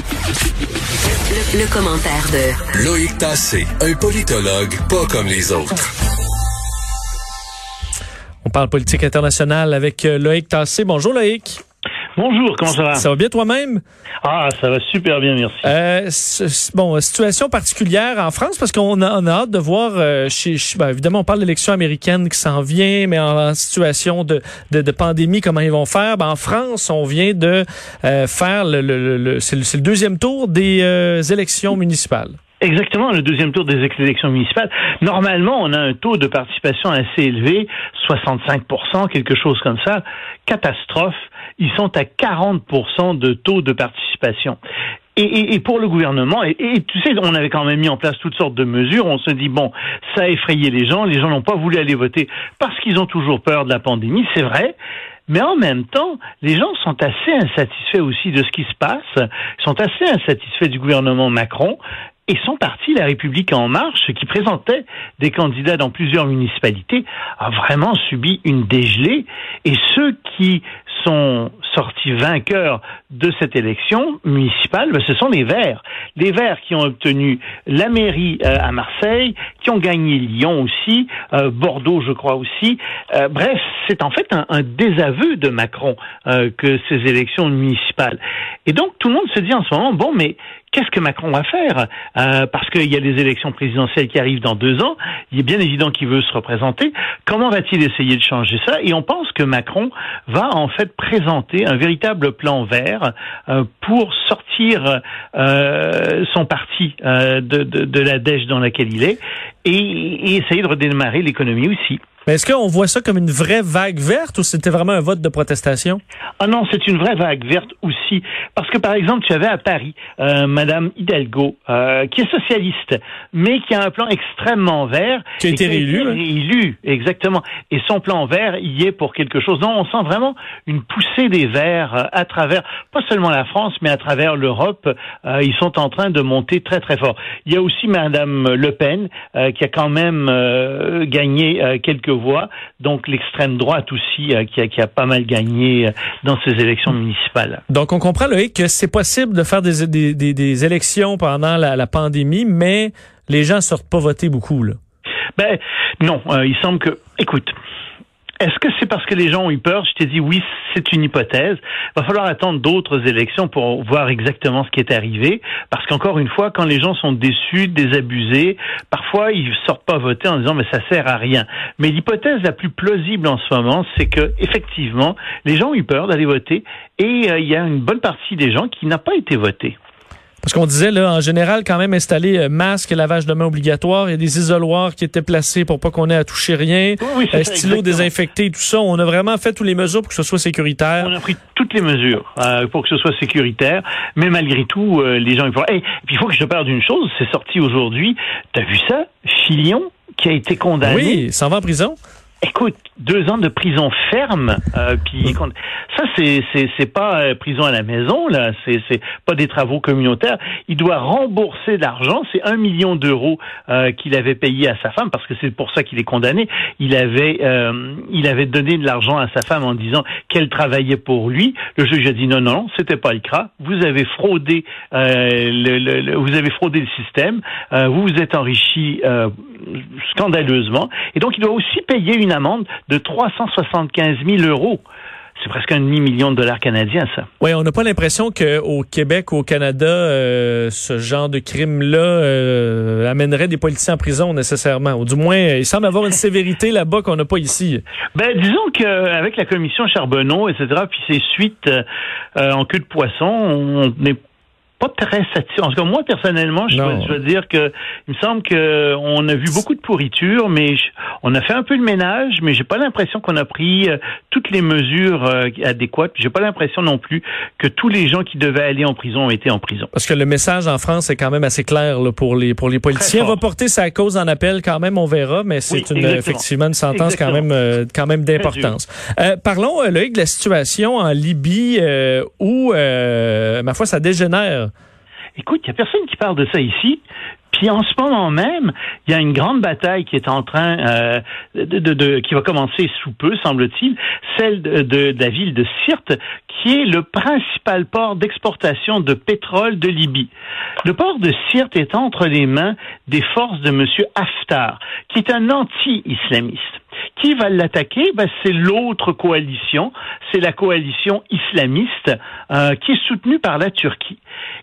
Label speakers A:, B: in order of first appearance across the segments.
A: Le, le commentaire de
B: Loïc Tassé, un politologue pas comme les autres.
C: On parle politique internationale avec euh, Loïc Tassé. Bonjour Loïc.
D: Bonjour, comment ça va?
C: Ça va bien toi-même?
D: Ah, ça va super bien, merci.
C: Euh, bon, situation particulière en France parce qu'on a, on a hâte de voir. euh, chez, ben, évidemment, on parle de l'élection américaine qui s'en vient, mais en, en situation de, de, de pandémie, comment ils vont faire? Ben, En France, on vient de euh, faire le, le, le- le- c'est le, c'est le deuxième tour des euh, élections municipales.
D: Exactement, le deuxième tour des élections municipales. Normalement, on a un taux de participation assez élevé, 65% quelque chose comme ça. Catastrophe, ils sont à 40 de taux de participation. Et, et- et pour le gouvernement, et, et tu sais, on avait quand même mis en place toutes sortes de mesures. On se dit bon, ça a effrayé les gens. Les gens n'ont pas voulu aller voter parce qu'ils ont toujours peur de la pandémie. C'est vrai. Mais en même temps, les gens sont assez insatisfaits aussi de ce qui se passe, Ils sont assez insatisfaits du gouvernement Macron et son parti, La République en marche, qui présentait des candidats dans plusieurs municipalités, a vraiment subi une dégelée. Et ceux qui sont sortis vainqueurs de cette élection municipale, ben, ce sont les Verts. Les Verts qui ont obtenu la mairie euh, à Marseille, qui ont gagné Lyon aussi, euh, Bordeaux, je crois aussi. Euh, bref, c'est en fait un, désaveu de Macron que ces élections municipales. Et donc tout le monde se dit en ce moment, bon, mais qu'est-ce que Macron va faire? Parce qu'il y a les élections présidentielles qui arrivent dans deux ans. Il est bien évident qu'il veut se représenter. Comment va-t-il essayer de changer ça? Et on pense que Macron va en fait présenter un véritable plan vert euh, pour sortir euh, son parti euh, de, la dèche dans laquelle il est et, et essayer de redémarrer l'économie aussi.
C: Mais est-ce qu'on voit ça comme une vraie vague verte ou c'était vraiment un vote de protestation?
D: Ah non, c'est une vraie vague verte aussi. Parce que, par exemple, tu avais à Paris euh, Madame Hidalgo, euh, qui est socialiste, mais qui a un plan extrêmement vert.
C: Qui a été réélu, hein.
D: Réélu, exactement. Et son plan vert y est pour quelque chose. Non, on sent vraiment une poussée des Verts euh, à travers, pas seulement la France, mais à travers l'Europe. Euh, ils sont en train de monter très, très fort. Il y a aussi Madame Le Pen, euh, qui a quand même euh, gagné euh, quelques voix. Donc, l'extrême droite aussi, euh, qui, a, qui a pas mal gagné euh, dans ces élections municipales.
C: Donc, on comprend, Loïc, que c'est possible de faire des, des, des, des élections pendant la, la pandémie, mais les gens sortent pas voter beaucoup, là.
D: Ben non, euh, il semble que. Écoute. Est-ce que c'est parce que les gens ont eu peur? Je t'ai dit oui, c'est une hypothèse. Il va falloir attendre d'autres élections pour voir exactement ce qui est arrivé. Parce qu'encore une fois, quand les gens sont déçus, désabusés, parfois ils sortent pas voter en disant mais ça sert à rien. Mais l'hypothèse la plus plausible en ce moment, c'est que effectivement, les gens ont eu peur d'aller voter et euh, il y a une bonne partie des gens qui n'a pas été voté.
C: Parce qu'on disait, là, en général, quand même installer euh, masque et lavage de mains obligatoire. Il y a des isoloirs qui étaient placés pour pas qu'on ait à toucher rien.
D: Oui,
C: Euh, stylo désinfecté, tout ça. On a vraiment fait toutes les mesures pour que ce soit sécuritaire.
D: On a pris toutes les mesures euh, pour que ce soit sécuritaire, mais malgré tout, euh, les gens ils font. Hey, puis il faut que je te parle d'une chose, c'est sorti aujourd'hui. T'as vu ça? Filion qui a été condamné.
C: Oui, il s'en va en prison.
D: Écoute, deux ans de prison ferme. Euh, puis con- ça, c'est c'est c'est pas euh, prison à la maison là. C'est c'est pas des travaux communautaires. Il doit rembourser l'argent. C'est un million d'euros euh, qu'il avait payé à sa femme parce que c'est pour ça qu'il est condamné. Il avait euh, il avait donné de l'argent à sa femme en disant qu'elle travaillait pour lui. Le juge a dit non non, c'était pas le cas. Vous avez fraudé euh, le, le- le- vous avez fraudé le système. Euh, vous vous êtes enrichi euh, scandaleusement. Et donc il doit aussi payer une amende de 375 000 euros. C'est presque un demi-million de dollars canadiens, ça.
C: Oui, on n'a pas l'impression qu'au Québec ou au Canada, euh, ce genre de crime-là euh, amènerait des politiciens en prison nécessairement. Ou du moins, il semble avoir une sévérité là-bas qu'on n'a pas ici.
D: Ben, disons qu'avec la commission Charbonneau, etc., puis ses suites euh, en queue de poisson, on n'est pas très satisfaisant. En tout cas, moi, personnellement, je dois, je dois, dire que il me semble que on a vu beaucoup de pourriture, mais on a fait un peu de ménage, mais j'ai pas l'impression qu'on a pris euh, toutes les mesures euh, adéquates. J'ai pas l'impression non plus que tous les gens qui devaient aller en prison ont été en prison.
C: Parce que le message en France est quand même assez clair là, pour les pour les politiciens. On va porter sa cause en appel quand même, on verra, mais c'est une effectivement une sentence quand même euh, quand même d'importance. parlons Loïc de la situation en Libye où ma foi ça dégénère.
D: Écoute, il n'y a personne qui parle de ça ici. Puis en ce moment même, il y a une grande bataille qui est en train euh, de, de, qui va commencer sous peu, semble-t-il, celle de, de, la ville de Sirte, qui est le principal port d'exportation de pétrole de Libye. Le port de Sirte est entre les mains des forces de M. Haftar, qui est un anti-islamiste. Qui va l'attaquer? Ben, C'est l'autre coalition, c'est la coalition islamiste euh, qui est soutenue par la Turquie.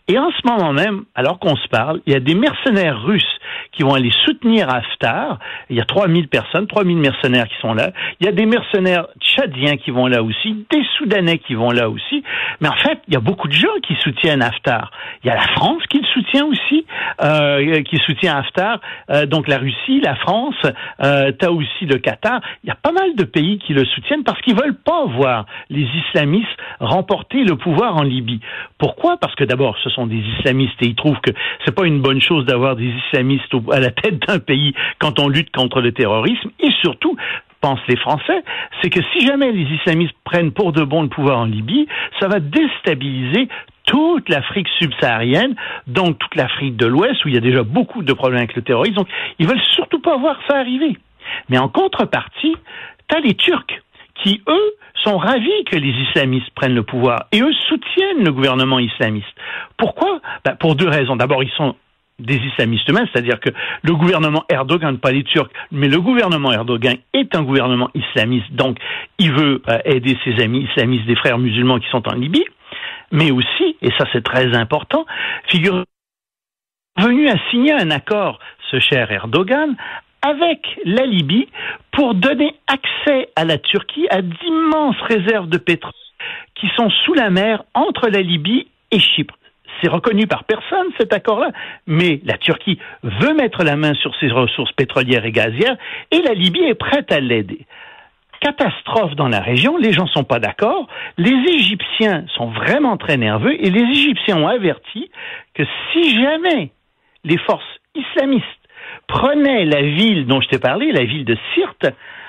D: Et en ce moment même, alors qu'on se parle, il y a des mercenaires russes qui vont aller soutenir Haftar. Il y a 3000 personnes, 3000 mercenaires qui sont là. Il y a des mercenaires tchadiens qui vont là aussi, des Soudanais qui vont là aussi. Mais en fait, il y a beaucoup de gens qui soutiennent Haftar. Il y a la France qui le soutient aussi, euh, qui soutient Haftar. Euh, donc la Russie, la France, euh, as aussi le Qatar. Il y a pas mal de pays qui le soutiennent parce qu'ils veulent pas voir les islamistes remporter le pouvoir en Libye. Pourquoi? Parce que d'abord, ce sont des islamistes et ils trouvent que c'est pas une bonne chose d'avoir des islamistes à la tête d'un pays quand on lutte contre le terrorisme. Et surtout, pensent les Français, c'est que si jamais les islamistes prennent pour de bon le pouvoir en Libye, ça va déstabiliser toute l'Afrique subsaharienne, donc toute l'Afrique de l'Ouest, où il y a déjà beaucoup de problèmes avec le terrorisme. Donc, ils veulent surtout pas voir ça arriver. Mais en contrepartie, tu as les Turcs qui, eux, sont ravis que les islamistes prennent le pouvoir et eux soutiennent le gouvernement islamiste. Pourquoi? Ben, Pour deux raisons. D'abord, ils sont des islamistes eux-mêmes, c'est-à-dire que le gouvernement Erdogan, pas les Turcs, mais le gouvernement Erdogan est un gouvernement islamiste, donc il veut euh, aider ses amis islamistes, des frères musulmans qui sont en Libye, mais aussi, et ça c'est très important, figure venu à signer un accord, ce cher Erdogan, avec la Libye pour donner accès à la Turquie à d'immenses réserves de pétrole qui sont sous la mer entre la Libye et Chypre. C'est reconnu par personne cet accord-là, mais la Turquie veut mettre la main sur ses ressources pétrolières et gazières et la Libye est prête à l'aider. Catastrophe dans la région, les gens sont pas d'accord, les Égyptiens sont vraiment très nerveux et les Égyptiens ont averti que si jamais les forces islamistes prenaient la ville dont je t'ai parlé, la ville de Sirte,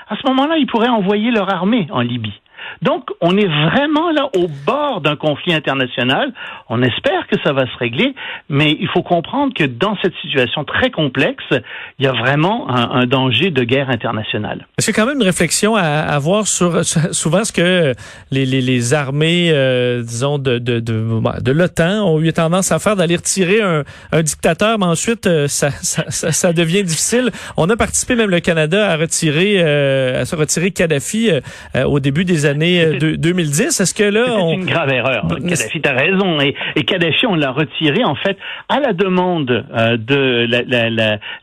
D: à ce moment-là, ils pourraient envoyer leur armée en Libye. Donc, on est vraiment là au bord d'un conflit international. On espère que ça va se régler, mais il faut comprendre que dans cette situation très complexe, il y a vraiment un, danger de guerre internationale.
C: C'est quand même une réflexion à avoir sur souvent ce que les, les, les armées, euh, disons, de, de, de, bah, de l'OTAN ont eu tendance à faire, d'aller retirer un, un, dictateur, mais ensuite, euh, ça, ça, ça, devient difficile? On a participé, même le Canada, à retirer, euh, à se retirer Kadhafi au début des années 2010. Euh, Est-ce que là,
D: c'est une grave erreur. Kadhafi, t'as raison. Et, et Kadhafi, on l'a retiré en fait à la demande euh, de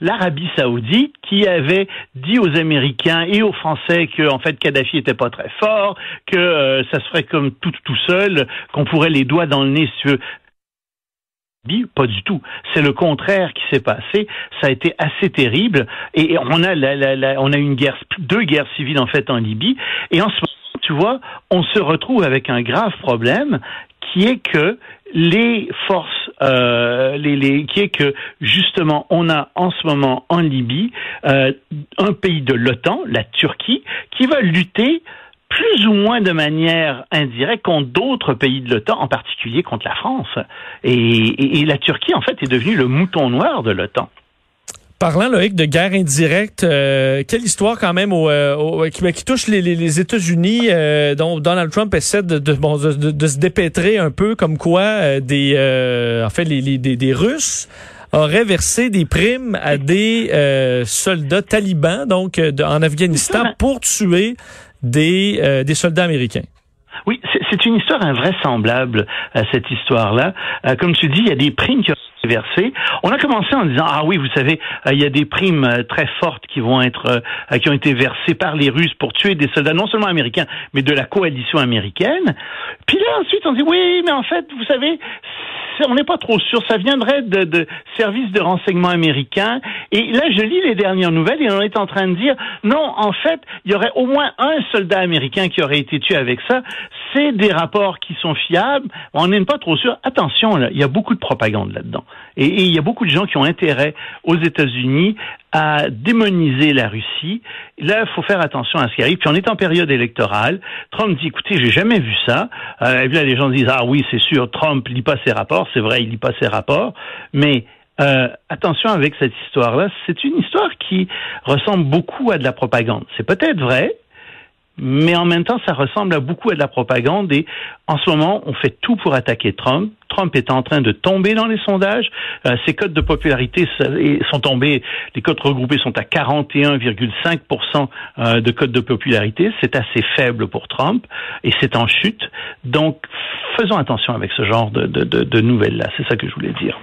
D: l'Arabie Saoudite, qui avait dit aux Américains et aux Français que en fait Kadhafi était pas très fort, que euh, ça se ferait comme tout tout seul, qu'on pourrait les doigts dans le nez sur pas du tout. C'est le contraire qui s'est passé. Ça a été assez terrible. Et on a, la, on a une guerre, deux guerres civiles en fait en Libye. Et en ce tu vois, on se retrouve avec un grave problème qui est que les forces, euh, qui est que justement, on a en ce moment en Libye euh, un pays de l'OTAN, la Turquie, qui va lutter plus ou moins de manière indirecte contre d'autres pays de l'OTAN, en particulier contre la France. et, la Turquie, en fait, est devenue le mouton noir de l'OTAN.
C: Parlant Loïc de guerre indirecte, euh, quelle histoire quand même au, euh, qui, ben, qui, touche les, les, États-Unis, euh, dont Donald Trump essaie de, de, bon, de, de, se dépêtrer un peu, comme quoi des, en fait, les, les des, des, Russes auraient versé des primes à des soldats talibans, donc en Afghanistan, pour tuer des, des soldats américains.
D: Oui, c'est une histoire invraisemblable, cette histoire-là. comme tu dis, il y a des primes qui versées. On a commencé en disant ah oui, vous savez, euh, il y a des primes euh, très fortes qui vont être euh, qui ont été versées par les Russes pour tuer des soldats non seulement américains, mais de la coalition américaine. Puis là ensuite on dit oui, mais en fait, vous savez, on n'est pas trop sûr. Ça viendrait de, de services de renseignement américains. Et là, je lis les dernières nouvelles et on est en train de dire non, en fait, il y aurait au moins un soldat américain qui aurait été tué avec ça. C'est des rapports qui sont fiables. On n'est pas trop sûr. Attention, il y a beaucoup de propagande là-dedans. Et il y a beaucoup de gens qui ont intérêt aux États-Unis à démoniser la Russie. Là, il faut faire attention à ce qui arrive. Puis on est en période électorale. Trump dit, écoutez, j'ai jamais vu ça. Euh, et puis là, les gens disent, ah oui, c'est sûr, Trump lit pas ses rapports. C'est vrai, il lit pas ses rapports. Mais euh, attention avec cette histoire-là. C'est une histoire qui ressemble beaucoup à de la propagande. C'est peut-être vrai, mais en même temps, ça ressemble à beaucoup à de la propagande et en ce moment, on fait tout pour attaquer Trump. Trump est en train de tomber dans les sondages. Euh, ses codes de popularité sont tombés. Les codes regroupés sont à 41,5% euh, de codes de popularité. C'est assez faible pour Trump et c'est en chute. Donc, faisons attention avec ce genre de, de, de, de nouvelles-là. C'est ça que je voulais dire.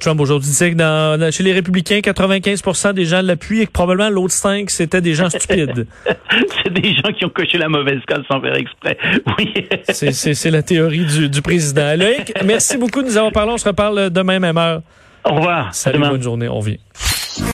C: Trump aujourd'hui disait que dans, chez les républicains, 95 des gens l'appuient et que probablement l'autre 5, c'était des gens stupides.
D: c'est des gens qui ont coché la mauvaise case sans faire exprès. Oui.
C: c'est la théorie du, du président. Loïc, merci beaucoup de nous avoir parlé. On se reparle demain même heure.
D: Au revoir.
C: Salut, bonne journée. On vient.